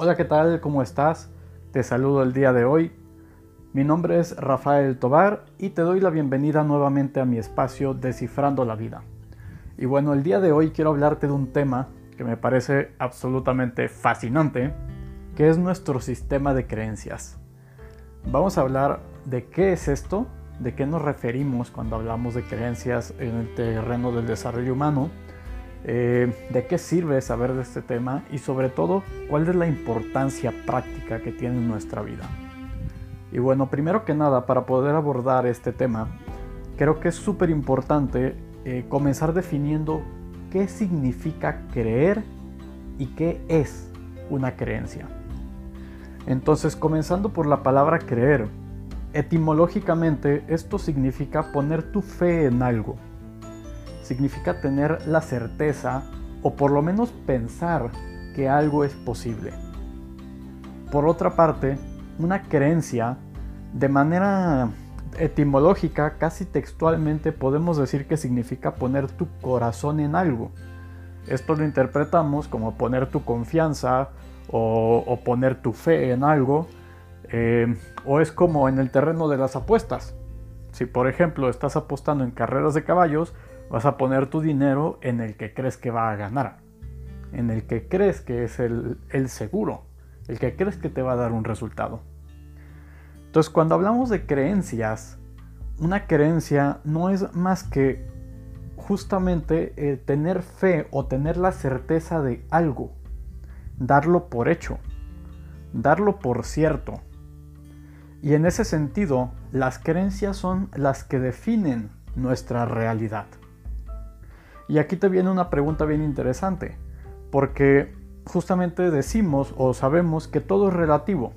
Hola, ¿qué tal? ¿Cómo estás? Te saludo el día de hoy. Mi nombre es Rafael Tobar y te doy la bienvenida nuevamente a mi espacio Descifrando la Vida. Y bueno, el día de hoy quiero hablarte de un tema que me parece absolutamente fascinante, que es nuestro sistema de creencias. Vamos a hablar de qué es esto, de qué nos referimos cuando hablamos de creencias en el terreno del desarrollo humano, eh, de qué sirve saber de este tema y sobre todo cuál es la importancia práctica que tiene en nuestra vida. Y bueno, primero que nada, para poder abordar este tema, creo que es súper importante eh, comenzar definiendo qué significa creer y qué es una creencia. Entonces, comenzando por la palabra creer, etimológicamente esto significa poner tu fe en algo significa tener la certeza o por lo menos pensar que algo es posible. Por otra parte, una creencia, de manera etimológica, casi textualmente podemos decir que significa poner tu corazón en algo. Esto lo interpretamos como poner tu confianza o, poner tu fe en algo, eh, o es como en el terreno de las apuestas. Si por ejemplo estás apostando en carreras de caballos, Vas a poner tu dinero en el que crees que va a ganar, en el que crees que es el, seguro, el que crees que te va a dar un resultado. Entonces, cuando hablamos de creencias, una creencia no es más que justamente eh, tener fe o tener la certeza de algo, darlo por hecho, darlo por cierto. Y en ese sentido, las creencias son las que definen nuestra realidad. Y aquí te viene una pregunta bien interesante, porque justamente decimos o sabemos que todo es relativo.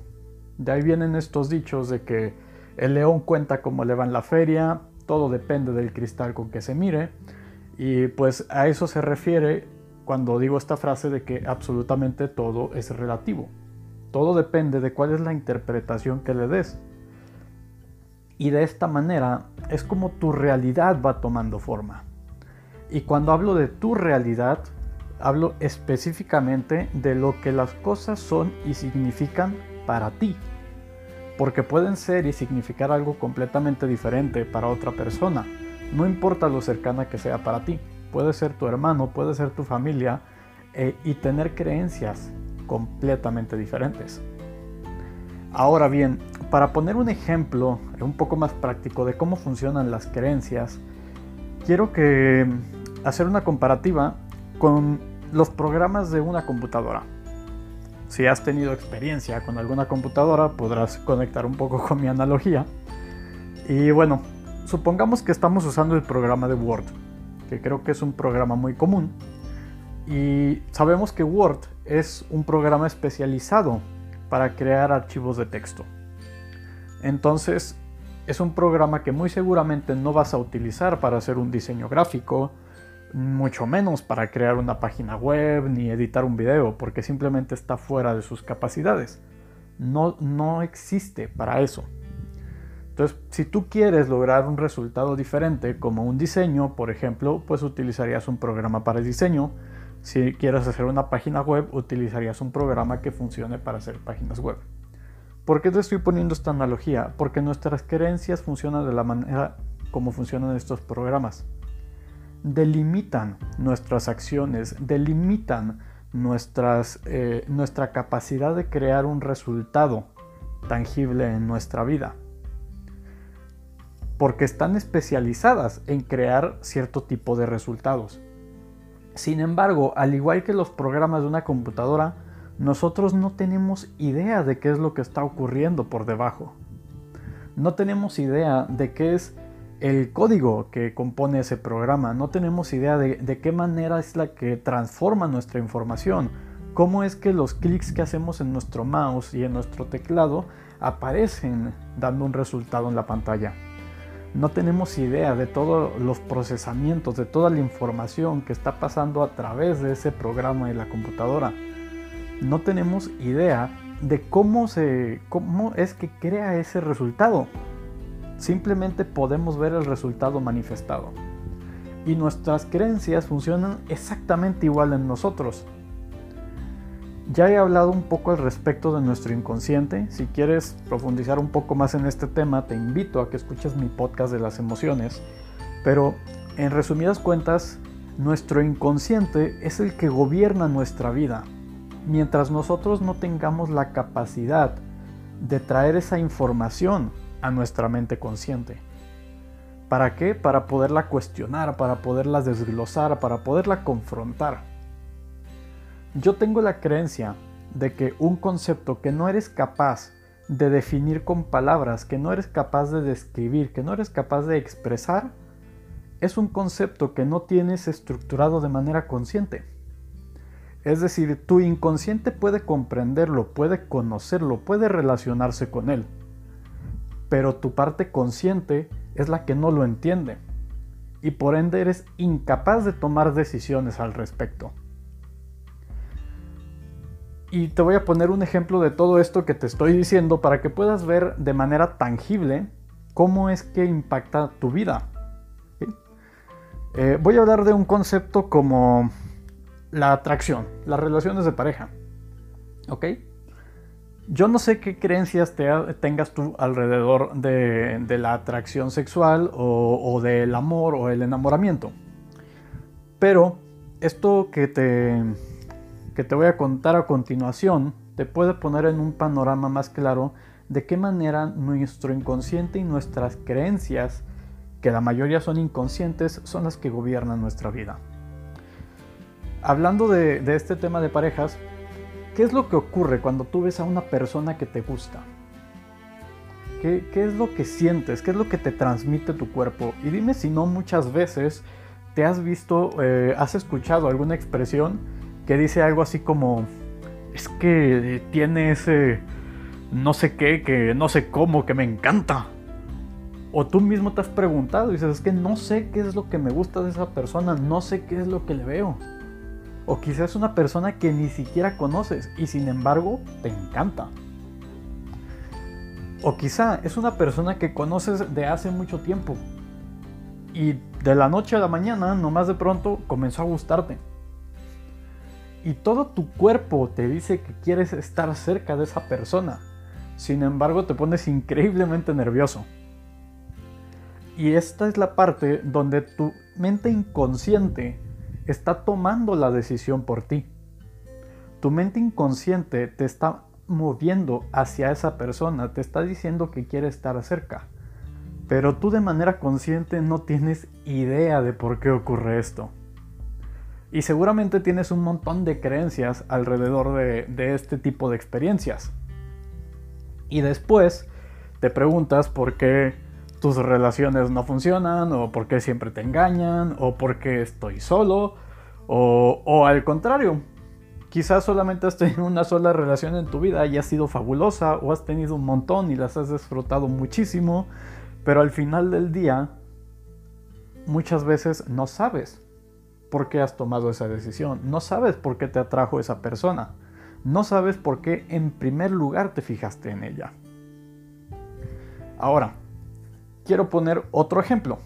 De ahí vienen estos dichos de que el león cuenta cómo le va en la feria, todo depende del cristal con que se mire, y pues a eso se refiere cuando digo esta frase de que absolutamente todo es relativo. Todo depende de cuál es la interpretación que le des. Y de esta manera es como tu realidad va tomando forma. Y cuando hablo de tu realidad, hablo específicamente de lo que las cosas son y significan para ti. Porque pueden ser y significar algo completamente diferente para otra persona. No importa lo cercana que sea para ti. Puede ser tu hermano, puede ser tu familia eh, y tener creencias completamente diferentes. Ahora bien, para poner un ejemplo un poco más práctico de cómo funcionan las creencias, quiero que hacer una comparativa con los programas de una computadora. Si has tenido experiencia con alguna computadora, podrás conectar un poco con mi analogía. Y bueno, supongamos que estamos usando el programa de Word, que creo que es un programa muy común. Y sabemos que Word es un programa especializado para crear archivos de texto. Entonces, es un programa que muy seguramente no vas a utilizar para hacer un diseño gráfico, mucho menos para crear una página web ni editar un video, porque simplemente está fuera de sus capacidades. No, no existe para eso. Entonces, si tú quieres lograr un resultado diferente, como un diseño, por ejemplo, pues utilizarías un programa para el diseño. Si quieres hacer una página web, utilizarías un programa que funcione para hacer páginas web. ¿Por qué te estoy poniendo esta analogía? Porque nuestras creencias funcionan de la manera como funcionan estos programas delimitan nuestras acciones, delimitan eh, nuestra capacidad de crear un resultado tangible en nuestra vida. Porque están especializadas en crear cierto tipo de resultados. Sin embargo, al igual que los programas de una computadora, nosotros no tenemos idea de qué es lo que está ocurriendo por debajo. No tenemos idea de qué es el código que compone ese programa. No tenemos idea de, qué manera es la que transforma nuestra información. Cómo es que los clics que hacemos en nuestro mouse y en nuestro teclado aparecen dando un resultado en la pantalla. No tenemos idea de todos los procesamientos, de toda la información que está pasando a través de ese programa y la computadora. No tenemos idea de cómo, es que crea ese resultado. Simplemente podemos ver el resultado manifestado. Y nuestras creencias funcionan exactamente igual en nosotros. Ya he hablado un poco al respecto de nuestro inconsciente. Si quieres profundizar un poco más en este tema, te invito a que escuches mi podcast de las emociones. Pero en resumidas cuentas, nuestro inconsciente es el que gobierna nuestra vida. Mientras nosotros no tengamos la capacidad de traer esa información a nuestra mente consciente. ¿Para qué? Para poderla cuestionar, para poderla desglosar, para poderla confrontar. Yo tengo la creencia de que un concepto que no eres capaz de definir con palabras, que no eres capaz de describir, que no eres capaz de expresar, es un concepto que no tienes estructurado de manera consciente. Es decir, tu inconsciente puede comprenderlo, puede conocerlo, puede relacionarse con él, pero tu parte consciente es la que no lo entiende y por ende eres incapaz de tomar decisiones al respecto. Y te voy a poner un ejemplo de todo esto que te estoy diciendo para que puedas ver de manera tangible cómo es que impacta tu vida. Eh, voy a hablar de un concepto como la atracción, las relaciones de pareja. ¿Ok? Yo no sé qué creencias tengas tú alrededor de, la atracción sexual o, del amor o el enamoramiento. Pero esto que te, que te voy a contar a continuación te puede poner en un panorama más claro de qué manera nuestro inconsciente y nuestras creencias, que la mayoría son inconscientes, son las que gobiernan nuestra vida. Hablando de este tema de parejas, ¿Qué es lo que ocurre cuando tú ves a una persona que te gusta? ¿Qué, es lo que sientes? ¿Qué es lo que te transmite tu cuerpo? Y dime si no muchas veces te has visto, eh, has escuchado alguna expresión que dice algo así como, es que tiene ese no sé qué, que no sé cómo, que me encanta. O tú mismo te has preguntado y dices, es que no sé qué es lo que me gusta de esa persona, no sé qué es lo que le veo. O quizás una persona que ni siquiera conoces y sin embargo te encanta. O quizá es una persona que conoces de hace mucho tiempo y de la noche a la mañana, nomás de pronto, comenzó a gustarte. Y todo tu cuerpo te dice que quieres estar cerca de esa persona. Sin embargo, te pones increíblemente nervioso. Y esta es la parte donde tu mente inconsciente está tomando la decisión por ti. Tu mente inconsciente te está moviendo hacia esa persona, te está diciendo que quiere estar cerca. Pero tú de manera consciente no tienes idea de por qué ocurre esto. Y seguramente tienes un montón de creencias alrededor de, de este tipo de experiencias. Y después te preguntas por qué tus relaciones no funcionan, o por qué siempre te engañan, o por qué estoy solo, o, o al contrario, quizás solamente has tenido una sola relación en tu vida y ha sido fabulosa, o has tenido un montón y las has disfrutado muchísimo, pero al final del día, muchas veces no sabes por qué has tomado esa decisión, no sabes por qué te atrajo esa persona, no sabes por qué en primer lugar te fijaste en ella. Ahora, quiero poner otro ejemplo.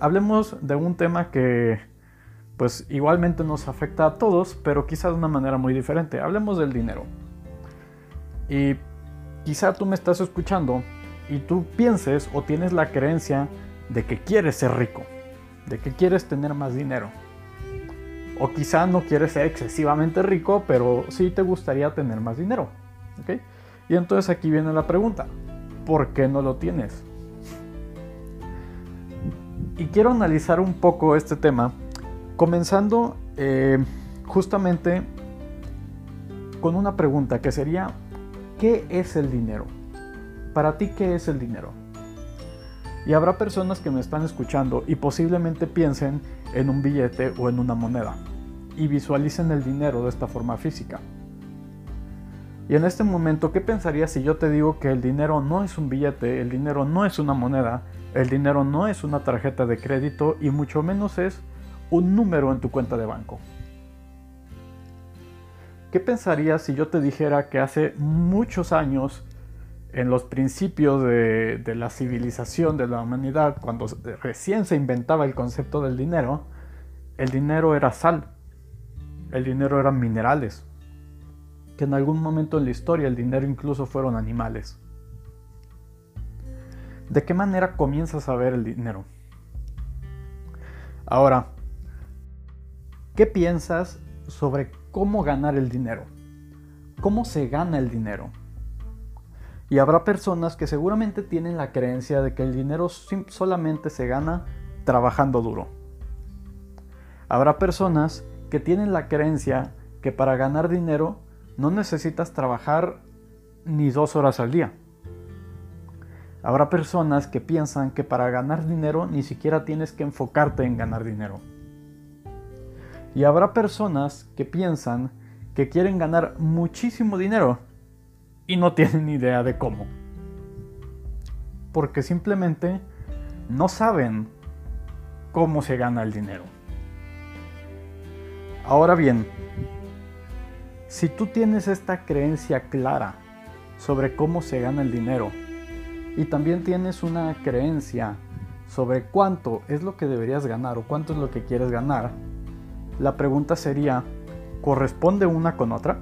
Hablemos de un tema que pues igualmente nos afecta a todos, pero quizá de una manera muy diferente. Hablemos del dinero. Y quizá tú me estás escuchando y tú pienses o tienes la creencia de que quieres ser rico, de que quieres tener más dinero. O quizá no quieres ser excesivamente rico, pero sí te gustaría tener más dinero. Y entonces aquí viene la pregunta, ¿por qué no lo tienes? Y quiero analizar un poco este tema, comenzando eh, justamente con una pregunta que sería, ¿qué es el dinero? Para ti, ¿qué es el dinero? Y habrá personas que me están escuchando y posiblemente piensen en un billete o en una moneda y visualicen el dinero de esta forma física. Y en este momento, ¿qué pensarías si yo te digo que el dinero no es un billete, el dinero no es una moneda, el dinero no es una tarjeta de crédito y mucho menos es un número en tu cuenta de banco. ¿Qué pensarías si yo te dijera que hace muchos años, en los principios de, la civilización de la humanidad, cuando recién se inventaba el concepto del dinero, el dinero era sal, el dinero eran minerales, que en algún momento en la historia el dinero incluso fueron animales. ¿De qué manera comienzas a ver el dinero? Ahora, ¿qué piensas sobre cómo ganar el dinero? ¿Cómo se gana el dinero? Y habrá personas que seguramente tienen la creencia de que el dinero solamente se gana trabajando duro. Habrá personas que tienen la creencia que para ganar dinero no necesitas trabajar ni dos horas al día. Habrá personas que piensan que para ganar dinero ni siquiera tienes que enfocarte en ganar dinero. Y habrá personas que piensan que quieren ganar muchísimo dinero y no tienen idea de cómo. Porque simplemente no saben cómo se gana el dinero. Ahora bien, si tú tienes esta creencia clara sobre cómo se gana el dinero y también tienes una creencia sobre cuánto es lo que deberías ganar o cuánto es lo que quieres ganar, la pregunta sería, ¿corresponde una con otra?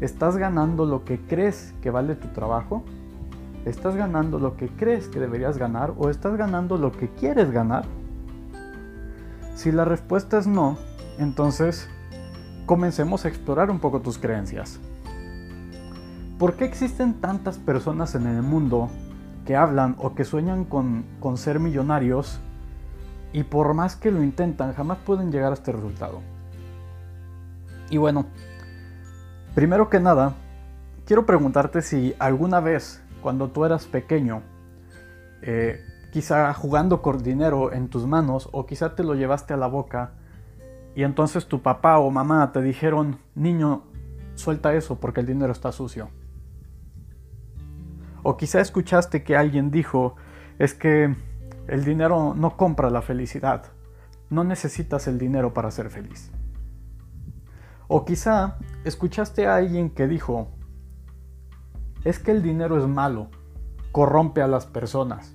¿Estás ganando lo que crees que vale tu trabajo? ¿Estás ganando lo que crees que deberías ganar o estás ganando lo que quieres ganar? Si la respuesta es no, entonces comencemos a explorar un poco tus creencias. ¿Por qué existen tantas personas en el mundo que hablan o que sueñan con, con ser millonarios y por más que lo intentan jamás pueden llegar a este resultado? Y bueno, primero que nada, quiero preguntarte si alguna vez cuando tú eras pequeño, eh, quizá jugando con dinero en tus manos o quizá te lo llevaste a la boca, y entonces tu papá o mamá te dijeron, niño, suelta eso porque el dinero está sucio. O quizá escuchaste que alguien dijo, es que el dinero no compra la felicidad. No necesitas el dinero para ser feliz. O quizá escuchaste a alguien que dijo, es que el dinero es malo, corrompe a las personas.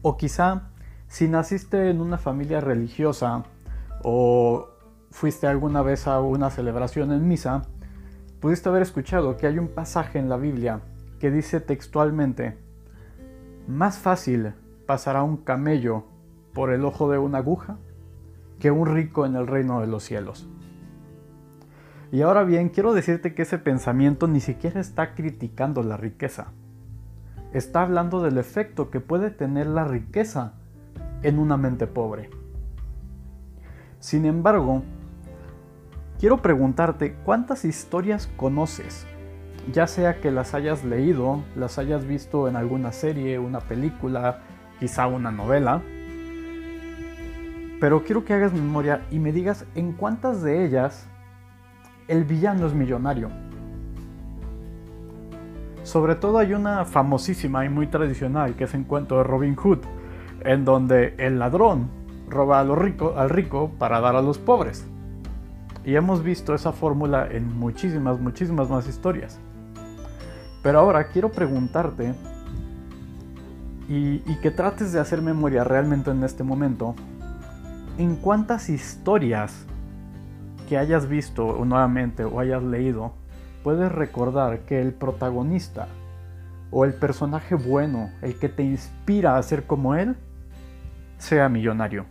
O quizá si naciste en una familia religiosa o fuiste alguna vez a una celebración en misa, pudiste haber escuchado que hay un pasaje en la Biblia que dice textualmente, más fácil pasará un camello por el ojo de una aguja que un rico en el reino de los cielos. Y ahora bien, quiero decirte que ese pensamiento ni siquiera está criticando la riqueza. Está hablando del efecto que puede tener la riqueza en una mente pobre. Sin embargo, quiero preguntarte cuántas historias conoces, ya sea que las hayas leído, las hayas visto en alguna serie, una película, quizá una novela, pero quiero que hagas memoria y me digas en cuántas de ellas el villano es millonario. Sobre todo hay una famosísima y muy tradicional que es el cuento de Robin Hood, en donde el ladrón roba a al rico para dar a los pobres. Y hemos visto esa fórmula en muchísimas, muchísimas más historias. Pero ahora quiero preguntarte y, y, que trates de hacer memoria realmente en este momento, ¿en cuántas historias que hayas visto nuevamente o hayas leído puedes recordar que el protagonista o el personaje bueno, el que te inspira a ser como él, sea millonario?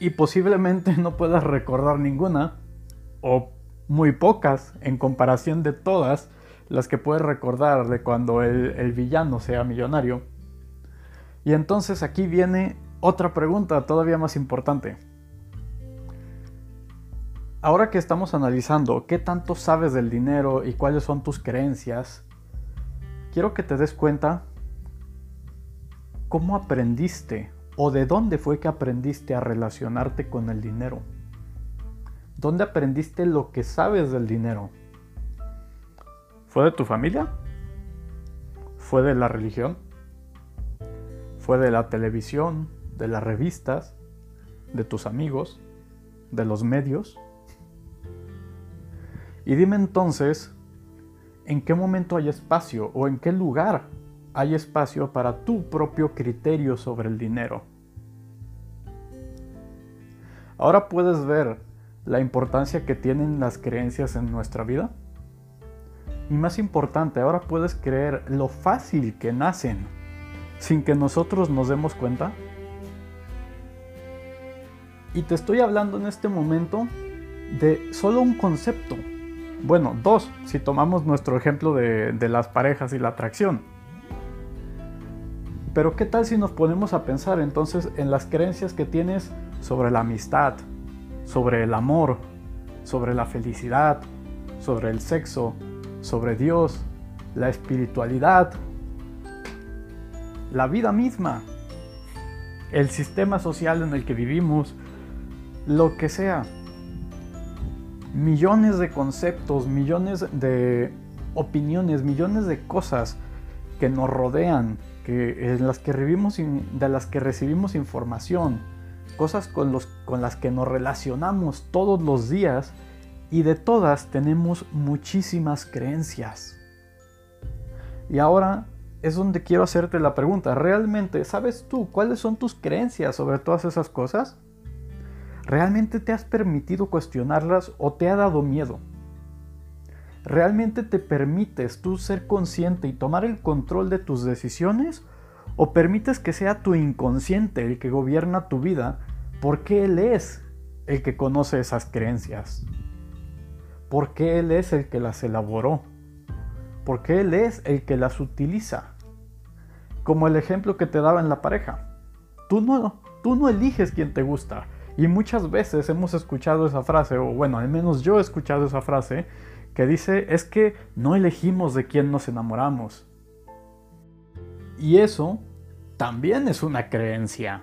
y posiblemente no puedas recordar ninguna o muy pocas en comparación de todas las que puedes recordar de cuando el, villano sea millonario. Y entonces aquí viene otra pregunta todavía más importante. Ahora que estamos analizando qué tanto sabes del dinero y cuáles son tus creencias, quiero que te des cuenta cómo aprendiste ¿O de dónde fue que aprendiste a relacionarte con el dinero? ¿Dónde aprendiste lo que sabes del dinero? ¿Fue de tu familia? ¿Fue de la religión? ¿Fue de la televisión? ¿De las revistas? ¿De tus amigos? ¿De los medios? Y dime entonces, ¿en qué momento hay espacio o en qué lugar hay espacio para tu propio criterio sobre el dinero? Ahora puedes ver la importancia que tienen las creencias en nuestra vida? Y más importante, ahora puedes creer lo fácil que nacen sin que nosotros nos demos cuenta. Y te estoy hablando en este momento de solo un concepto. Bueno, dos, si tomamos nuestro ejemplo de, las parejas y la atracción. Pero ¿qué tal si nos ponemos a pensar entonces en las creencias que tienes sobre la amistad, sobre el amor, sobre la felicidad, sobre el sexo, sobre Dios, la espiritualidad, la vida misma, el sistema social en el que vivimos, lo que sea. Millones de conceptos, millones de opiniones, millones de cosas que nos rodean, que, en las que de las que recibimos información, cosas con, los, con las que nos relacionamos todos los días y de todas tenemos muchísimas creencias. Y ahora es donde quiero hacerte la pregunta, ¿realmente sabes tú cuáles son tus creencias sobre todas esas cosas? ¿Realmente te has permitido cuestionarlas o te ha dado miedo? ¿Realmente te permites tú ser consciente y tomar el control de tus decisiones? ¿O permites que sea tu inconsciente el que gobierna tu vida porque Él es el que conoce esas creencias? Porque Él es el que las elaboró. Porque Él es el que las utiliza. Como el ejemplo que te daba en la pareja. Tú no, tú no eliges quién te gusta. Y muchas veces hemos escuchado esa frase, o bueno, al menos yo he escuchado esa frase, que dice es que no elegimos de quién nos enamoramos. Y eso también es una creencia.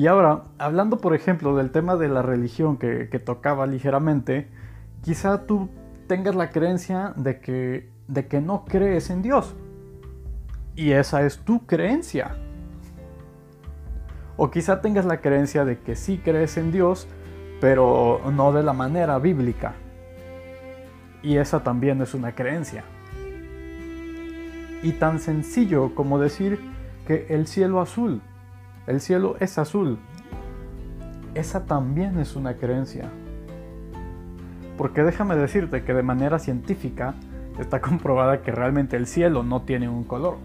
Y ahora, hablando por ejemplo del tema de la religión que, tocaba ligeramente, quizá tú tengas la creencia de que, de que no crees en Dios. Y esa es tu creencia. O quizá tengas la creencia de que sí crees en Dios, pero no de la manera bíblica. Y esa también es una creencia. Y tan sencillo como decir que el cielo azul el cielo es azul. Esa también es una creencia. Porque déjame decirte que de manera científica está comprobada que realmente el cielo no tiene un color.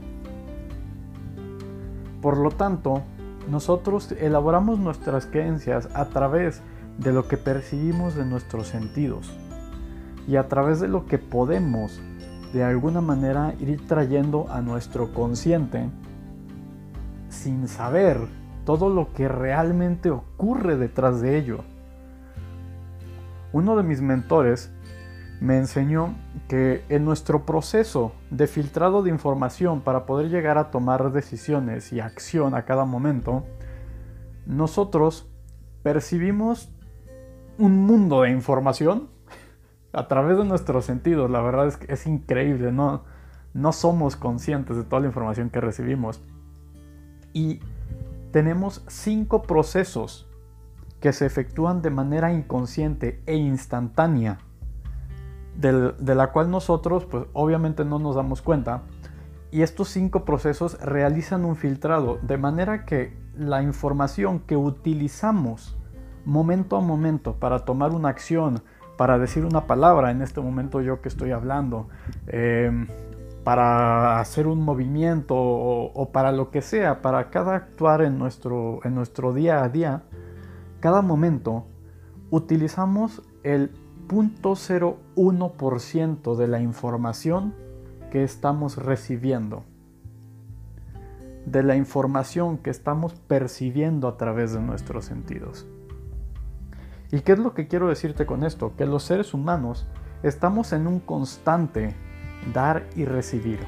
Por lo tanto, nosotros elaboramos nuestras creencias a través de lo que percibimos de nuestros sentidos y a través de lo que podemos de alguna manera ir trayendo a nuestro consciente sin saber todo lo que realmente ocurre detrás de ello. Uno de mis mentores me enseñó que en nuestro proceso de filtrado de información para poder llegar a tomar decisiones y acción a cada momento, nosotros percibimos un mundo de información a través de nuestros sentidos. La verdad es que es increíble, no, no somos conscientes de toda la información que recibimos. Y tenemos cinco procesos que se efectúan de manera inconsciente e instantánea, de la cual nosotros pues obviamente no nos damos cuenta. Y estos cinco procesos realizan un filtrado, de manera que la información que utilizamos momento a momento para tomar una acción, para decir una palabra, en este momento yo que estoy hablando, eh, para hacer un movimiento o, para lo que sea, para cada actuar en nuestro, en nuestro día a día, cada momento, utilizamos el 0.01% de la información que estamos recibiendo, de la información que estamos percibiendo a través de nuestros sentidos. ¿Y qué es lo que quiero decirte con esto? Que los seres humanos estamos en un constante dar y recibir,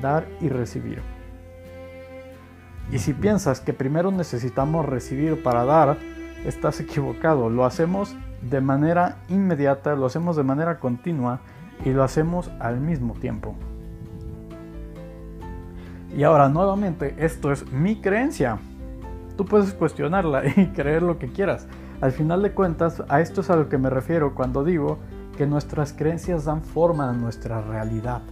dar y recibir. Y si piensas que primero necesitamos recibir para dar, estás equivocado. Lo hacemos de manera inmediata, lo hacemos de manera continua y lo hacemos al mismo tiempo. Y ahora nuevamente, esto es mi creencia. Tú puedes cuestionarla y creer lo que quieras. Al final de cuentas, a esto es a lo que me refiero cuando digo que nuestras creencias dan forma a nuestra realidad.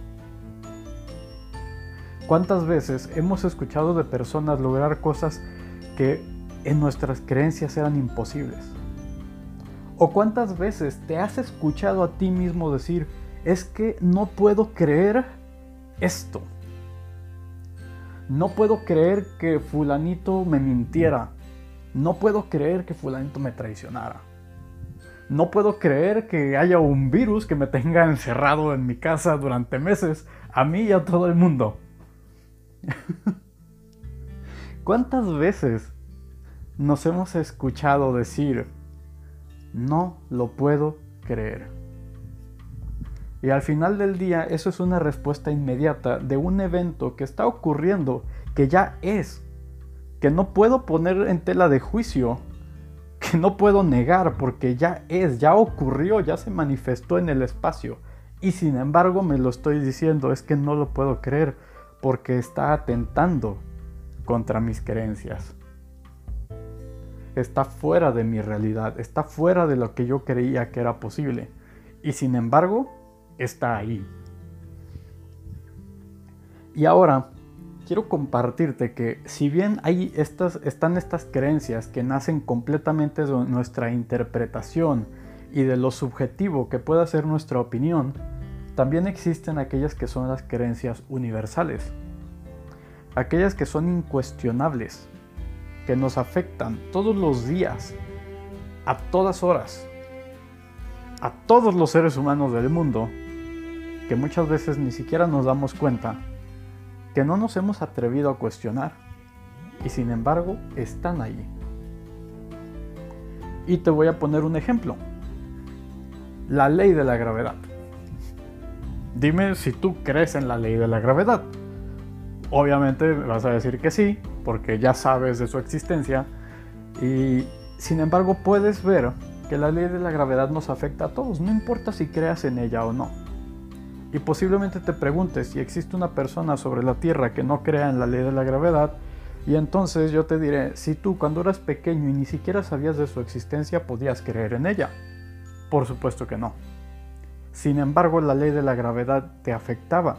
¿Cuántas veces hemos escuchado de personas lograr cosas que en nuestras creencias eran imposibles. ¿O cuántas veces te has escuchado a ti mismo decir, es que no puedo creer esto? No puedo creer que fulanito me mintiera. No puedo creer que fulanito me traicionara. No puedo creer que haya un virus que me tenga encerrado en mi casa durante meses, a mí y a todo el mundo. ¿Cuántas veces nos hemos escuchado decir, no lo puedo creer? Y al final del día eso es una respuesta inmediata de un evento que está ocurriendo, que ya es, que no puedo poner en tela de juicio, que no puedo negar porque ya es, ya ocurrió, ya se manifestó en el espacio. Y sin embargo me lo estoy diciendo, es que no lo puedo creer porque está atentando contra mis creencias. Está fuera de mi realidad, está fuera de lo que yo creía que era posible. Y sin embargo, está ahí. Y ahora quiero compartirte que si bien hay estas, están estas creencias que nacen completamente de nuestra interpretación y de lo subjetivo que pueda ser nuestra opinión, también existen aquellas que son las creencias universales, aquellas que son incuestionables, que nos afectan todos los días, a todas horas, a todos los seres humanos del mundo, que muchas veces ni siquiera nos damos cuenta que no nos hemos atrevido a cuestionar y sin embargo están ahí. Y te voy a poner un ejemplo. La ley de la gravedad. Dime si tú crees en la ley de la gravedad. Obviamente vas a decir que sí, porque ya sabes de su existencia. Y sin embargo puedes ver que la ley de la gravedad nos afecta a todos, no importa si creas en ella o no. Y posiblemente te preguntes si existe una persona sobre la Tierra que no crea en la ley de la gravedad, y entonces yo te diré, si tú cuando eras pequeño y ni siquiera sabías de su existencia podías creer en ella. Por supuesto que no. Sin embargo, la ley de la gravedad te afectaba.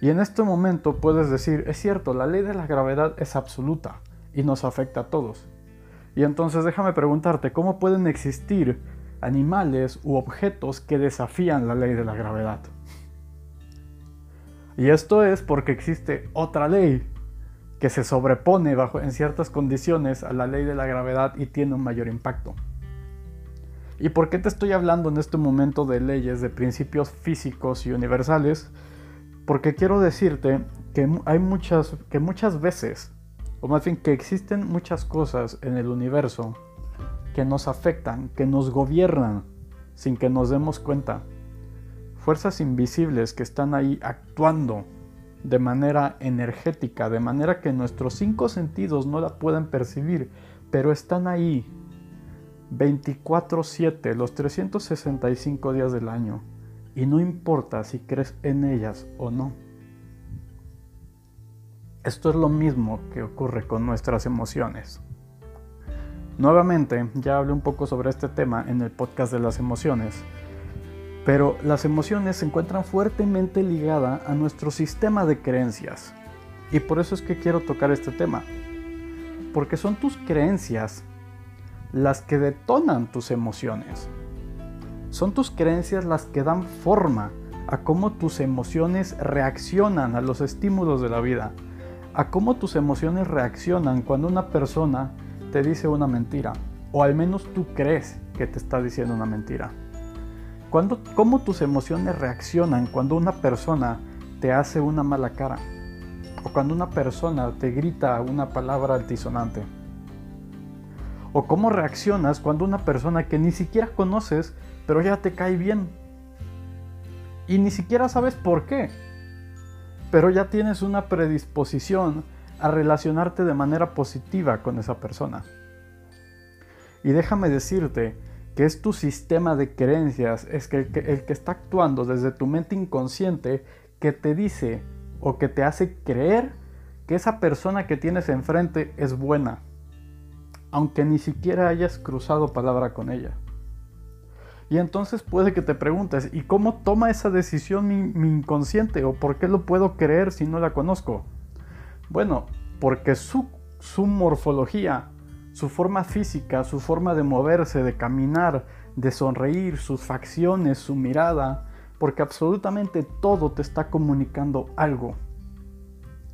Y en este momento puedes decir, es cierto, la ley de la gravedad es absoluta y nos afecta a todos. Y entonces déjame preguntarte, ¿cómo pueden existir animales u objetos que desafían la ley de la gravedad. Y esto es porque existe otra ley que se sobrepone bajo, en ciertas condiciones a la ley de la gravedad y tiene un mayor impacto. ¿Y por qué te estoy hablando en este momento de leyes, de principios físicos y universales? Porque quiero decirte que hay muchas, que muchas veces, o más bien que existen muchas cosas en el universo que nos afectan, que nos gobiernan sin que nos demos cuenta. Fuerzas invisibles que están ahí actuando de manera energética, de manera que nuestros cinco sentidos no la pueden percibir, pero están ahí 24/7, los 365 días del año, y no importa si crees en ellas o no. Esto es lo mismo que ocurre con nuestras emociones. Nuevamente, ya hablé un poco sobre este tema en el podcast de las emociones, pero las emociones se encuentran fuertemente ligadas a nuestro sistema de creencias. Y por eso es que quiero tocar este tema. Porque son tus creencias las que detonan tus emociones. Son tus creencias las que dan forma a cómo tus emociones reaccionan a los estímulos de la vida. A cómo tus emociones reaccionan cuando una persona te dice una mentira, o al menos tú crees que te está diciendo una mentira. ¿Cómo tus emociones reaccionan cuando una persona te hace una mala cara? O cuando una persona te grita una palabra altisonante. O cómo reaccionas cuando una persona que ni siquiera conoces, pero ya te cae bien. Y ni siquiera sabes por qué. Pero ya tienes una predisposición a relacionarte de manera positiva con esa persona. Y déjame decirte que es tu sistema de creencias, es que el, que está actuando desde tu mente inconsciente que te dice o que te hace creer que esa persona que tienes enfrente es buena, aunque ni siquiera hayas cruzado palabra con ella. Y entonces puede que te preguntes, ¿y cómo toma esa decisión mi inconsciente? ¿O por qué lo puedo creer si no la conozco? Bueno, porque su, su morfología, su forma física, su forma de moverse, de caminar, de sonreír, sus facciones, su mirada, porque absolutamente todo te está comunicando algo,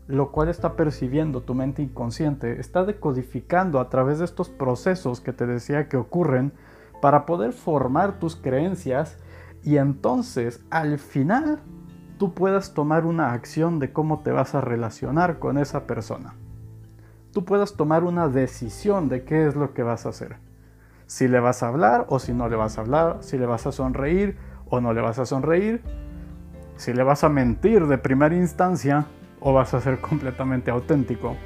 lo cual está percibiendo tu mente inconsciente, está decodificando a través de estos procesos que te decía que ocurren para poder formar tus creencias y entonces al final tú puedas tomar una acción de cómo te vas a relacionar con esa persona. Tú puedas tomar una decisión de qué es lo que vas a hacer. Si le vas a hablar o si no le vas a hablar, si le vas a sonreír o no le vas a sonreír, si le vas a mentir de primera instancia o vas a ser completamente auténtico.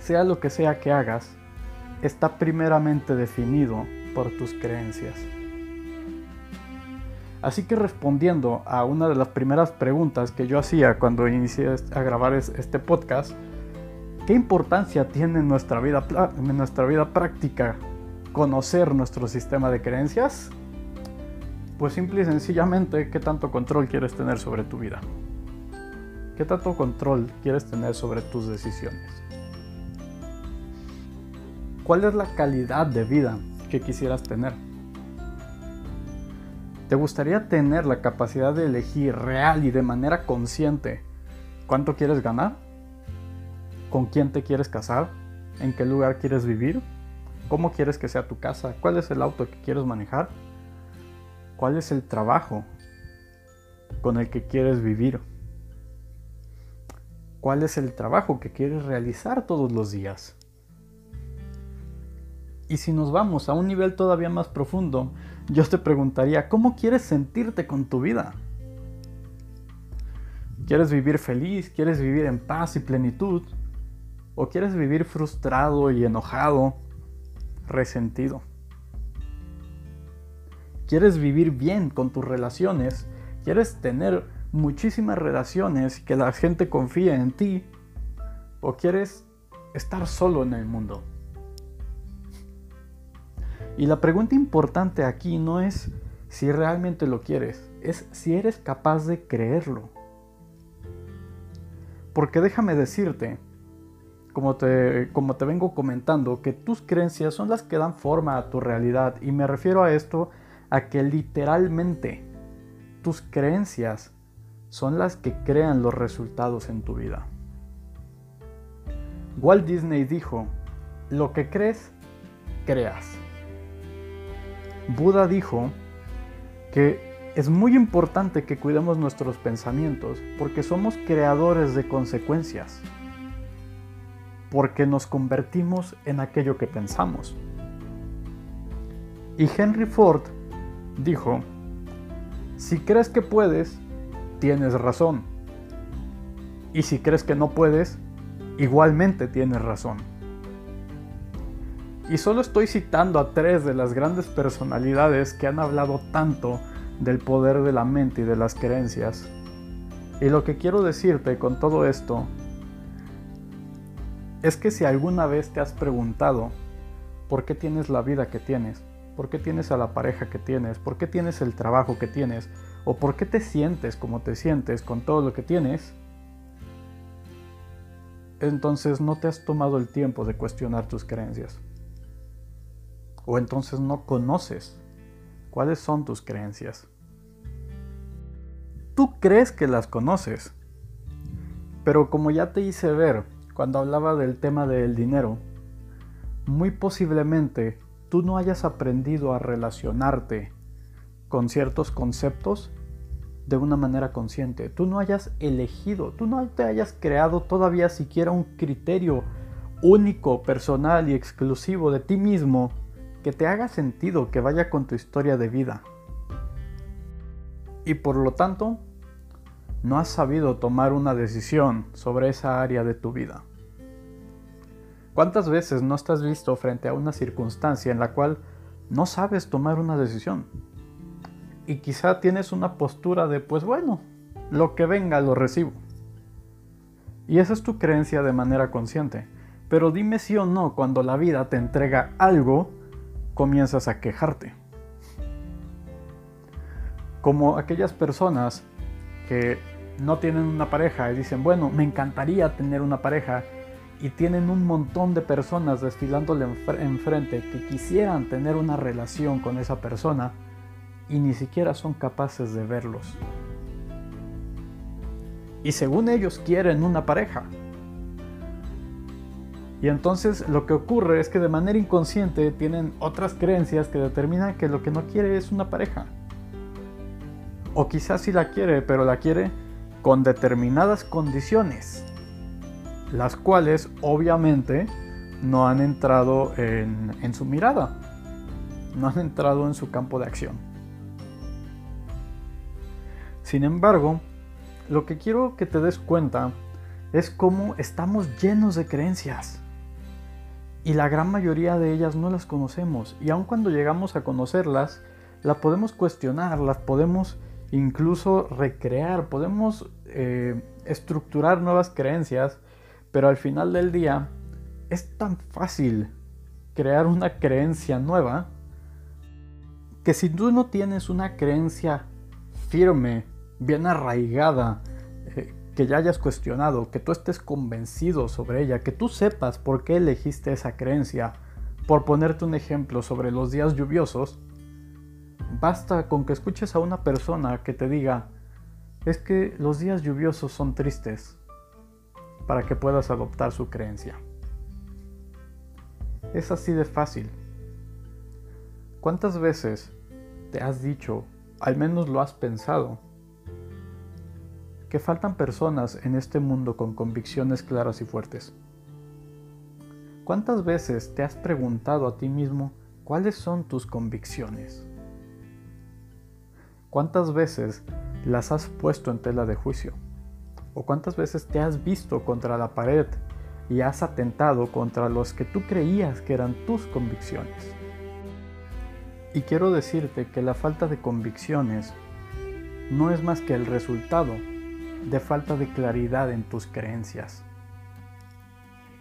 Sea lo que sea que hagas, está primeramente definido por tus creencias. Así que respondiendo a una de las primeras preguntas que yo hacía cuando inicié a grabar este podcast, ¿qué importancia tiene en nuestra vida, en nuestra vida práctica conocer nuestro sistema de creencias? Pues simple y sencillamente, ¿qué tanto control quieres tener sobre tu vida? ¿Qué tanto control quieres tener sobre tus decisiones? ¿Cuál es la calidad de vida que quisieras tener? ¿Te gustaría tener la capacidad de elegir real y de manera consciente cuánto quieres ganar? ¿Con quién te quieres casar? ¿En qué lugar quieres vivir? ¿Cómo quieres que sea tu casa? ¿Cuál es el auto que quieres manejar? ¿Cuál es el trabajo con el que quieres vivir? ¿Cuál es el trabajo que quieres realizar todos los días? Y si nos vamos a un nivel todavía más profundo, yo te preguntaría, ¿cómo quieres sentirte con tu vida? ¿Quieres vivir feliz? ¿Quieres vivir en paz y plenitud? ¿O quieres vivir frustrado y enojado, resentido? ¿Quieres vivir bien con tus relaciones? ¿Quieres tener muchísimas relaciones que la gente confíe en ti? ¿O quieres estar solo en el mundo? Y la pregunta importante aquí no es si realmente lo quieres, es si eres capaz de creerlo. Porque déjame decirte, como te, como te vengo comentando, que tus creencias son las que dan forma a tu realidad. Y me refiero a esto a que literalmente tus creencias son las que crean los resultados en tu vida. Walt Disney dijo, lo que crees, creas. Buda dijo que es muy importante que cuidemos nuestros pensamientos porque somos creadores de consecuencias, porque nos convertimos en aquello que pensamos. Y Henry Ford dijo, si crees que puedes, tienes razón. Y si crees que no puedes, igualmente tienes razón. Y solo estoy citando a tres de las grandes personalidades que han hablado tanto del poder de la mente y de las creencias. Y lo que quiero decirte con todo esto es que si alguna vez te has preguntado por qué tienes la vida que tienes, por qué tienes a la pareja que tienes, por qué tienes el trabajo que tienes, o por qué te sientes como te sientes con todo lo que tienes, entonces no te has tomado el tiempo de cuestionar tus creencias o entonces no conoces cuáles son tus creencias. Tú crees que las conoces, pero como ya te hice ver cuando hablaba del tema del dinero, muy posiblemente tú no hayas aprendido a relacionarte con ciertos conceptos de una manera consciente. Tú no hayas elegido, tú no te hayas creado todavía siquiera un criterio único, personal y exclusivo de ti mismo que te haga sentido, que vaya con tu historia de vida. Y por lo tanto, no has sabido tomar una decisión sobre esa área de tu vida. ¿Cuántas veces no estás visto frente a una circunstancia en la cual no sabes tomar una decisión? Y quizá tienes una postura de, pues bueno, lo que venga lo recibo. Y esa es tu creencia de manera consciente. Pero dime sí o no cuando la vida te entrega algo comienzas a quejarte. Como aquellas personas que no tienen una pareja y dicen, bueno, me encantaría tener una pareja y tienen un montón de personas desfilándole enfrente que quisieran tener una relación con esa persona y ni siquiera son capaces de verlos. Y según ellos quieren una pareja. Y entonces lo que ocurre es que de manera inconsciente tienen otras creencias que determinan que lo que no quiere es una pareja. O quizás sí la quiere, pero la quiere con determinadas condiciones las cuales obviamente no han entrado en, su mirada, no han entrado en su campo de acción. Sin embargo, lo que quiero que te des cuenta es cómo estamos llenos de creencias. Y la gran mayoría de ellas no las conocemos. Y aun cuando llegamos a conocerlas, las podemos cuestionar, las podemos incluso recrear, podemos eh, estructurar nuevas creencias pero al final del día es tan fácil crear una creencia nueva que si tú no tienes una creencia firme, bien arraigada, que ya hayas cuestionado, que tú estés convencido sobre ella, que tú sepas por qué elegiste esa creencia, por ponerte un ejemplo sobre los días lluviosos, basta con que escuches a una persona que te diga, es que los días lluviosos son tristes, para que puedas adoptar su creencia. Es así de fácil. ¿Cuántas veces te has dicho, al menos lo has pensado, que faltan personas en este mundo con convicciones claras y fuertes? ¿Cuántas veces te has preguntado a ti mismo cuáles son tus convicciones? ¿Cuántas veces las has puesto en tela de juicio? ¿O cuántas veces te has visto contra la pared y has atentado contra los que tú creías que eran tus convicciones? Y quiero decirte que la falta de convicciones no es más que el resultado de falta de claridad en tus creencias.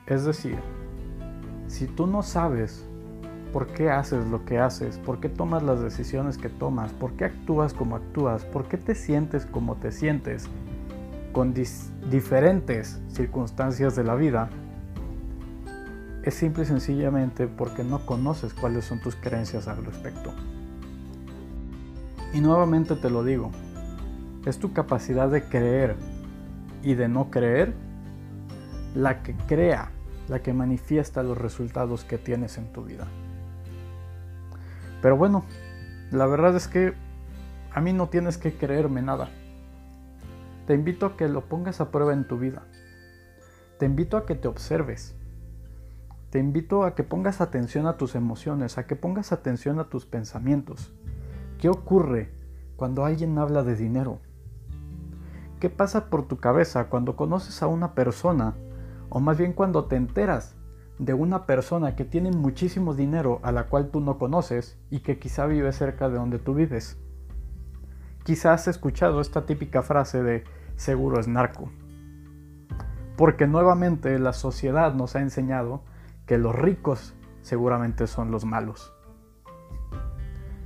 Es decir, si tú no sabes por qué haces lo que haces, por qué tomas las decisiones que tomas, por qué actúas como actúas, por qué te sientes como te sientes, con diferentes circunstancias de la vida, es simple y sencillamente porque no conoces cuáles son tus creencias al respecto. Y nuevamente te lo digo, es tu capacidad de creer y de no creer la que crea, la que manifiesta los resultados que tienes en tu vida. Pero bueno, la verdad es que a mí no tienes que creerme nada. Te invito a que lo pongas a prueba en tu vida. Te invito a que te observes. Te invito a que pongas atención a tus emociones, a que pongas atención a tus pensamientos. ¿Qué ocurre cuando alguien habla de dinero? ¿Qué pasa por tu cabeza cuando conoces a una persona, o más bien cuando te enteras de una persona que tiene muchísimo dinero a la cual tú no conoces y que quizá vive cerca de donde tú vives? Quizás has escuchado esta típica frase de seguro es narco. Porque nuevamente la sociedad nos ha enseñado que los ricos seguramente son los malos.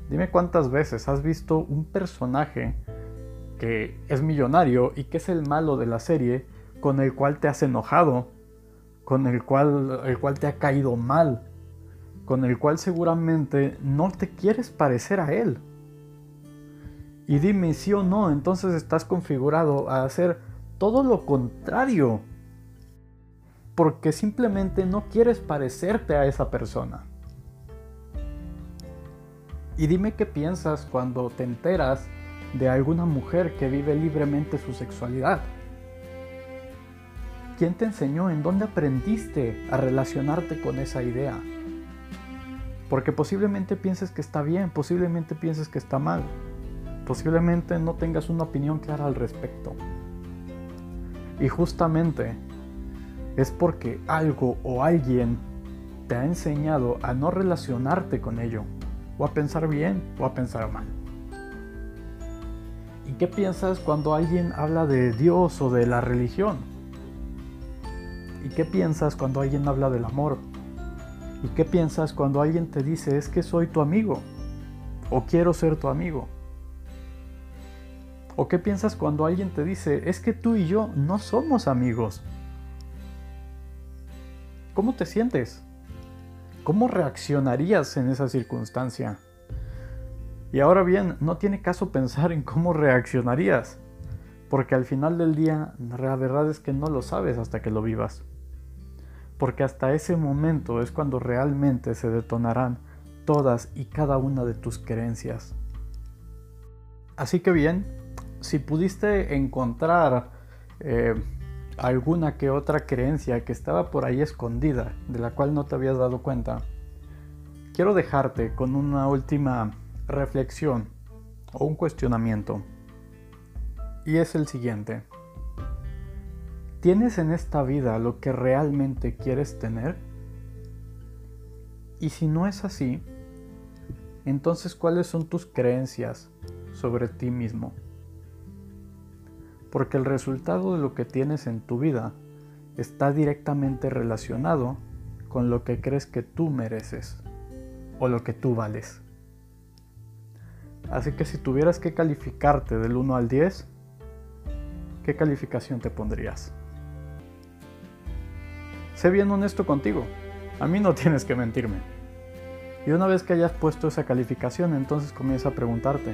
Dime cuántas veces has visto un personaje que es millonario y que es el malo de la serie con el cual te has enojado, con el cual, el cual te ha caído mal, con el cual seguramente no te quieres parecer a él. Y dime si o no, entonces estás configurado a hacer todo lo contrario. Porque simplemente no quieres parecerte a esa persona. Y dime qué piensas cuando te enteras de alguna mujer que vive libremente su sexualidad. ¿Quién te enseñó? ¿En dónde aprendiste a relacionarte con esa idea? Porque posiblemente pienses que está bien, posiblemente pienses que está mal posiblemente no tengas una opinión clara al respecto. Y justamente es porque algo o alguien te ha enseñado a no relacionarte con ello, o a pensar bien o a pensar mal. ¿Y qué piensas cuando alguien habla de Dios o de la religión? ¿Y qué piensas cuando alguien habla del amor? ¿Y qué piensas cuando alguien te dice es que soy tu amigo? ¿O quiero ser tu amigo? ¿O qué piensas cuando alguien te dice, es que tú y yo no somos amigos? ¿cómo te sientes? ¿Cómo reaccionarías en esa circunstancia? Y ahora bien, no tiene caso pensar en cómo reaccionarías, porque al final del día la verdad es que no lo sabes hasta que lo vivas. Porque hasta ese momento es cuando realmente se detonarán todas y cada una de tus creencias. Así que bien, si pudiste encontrar eh, alguna que otra creencia que estaba por ahí escondida, de la cual no te habías dado cuenta, quiero dejarte con una última reflexión o un cuestionamiento. Y es el siguiente. ¿Tienes en esta vida lo que realmente quieres tener? Y si no es así, entonces ¿cuáles son tus creencias sobre ti mismo? porque el resultado de lo que tienes en tu vida está directamente relacionado con lo que crees que tú mereces o lo que tú vales. Así que si tuvieras que calificarte del 1 al 10, ¿qué calificación te pondrías? Sé bien honesto contigo, a mí no tienes que mentirme. Y una vez que hayas puesto esa calificación, entonces comienza a preguntarte,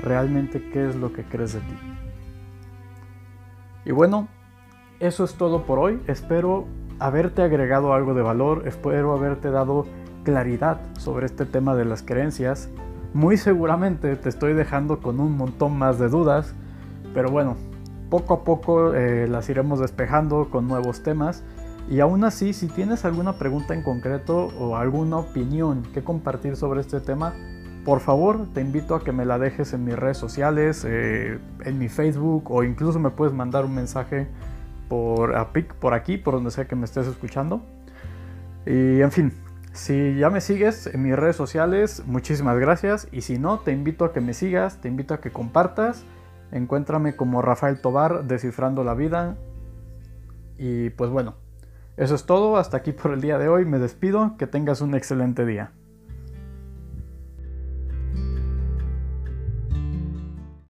¿realmente qué es lo que crees de ti? Y bueno, eso es todo por hoy. Espero haberte agregado algo de valor, espero haberte dado claridad sobre este tema de las creencias. Muy seguramente te estoy dejando con un montón más de dudas, pero bueno, poco a poco eh, las iremos despejando con nuevos temas. Y aún así, si tienes alguna pregunta en concreto o alguna opinión que compartir sobre este tema, por favor, te invito a que me la dejes en mis redes sociales, eh, en mi Facebook o incluso me puedes mandar un mensaje por, por aquí, por donde sea que me estés escuchando. Y en fin, si ya me sigues en mis redes sociales, muchísimas gracias. Y si no, te invito a que me sigas, te invito a que compartas. Encuéntrame como Rafael Tobar, Descifrando la Vida. Y pues bueno, eso es todo. Hasta aquí por el día de hoy. Me despido. Que tengas un excelente día.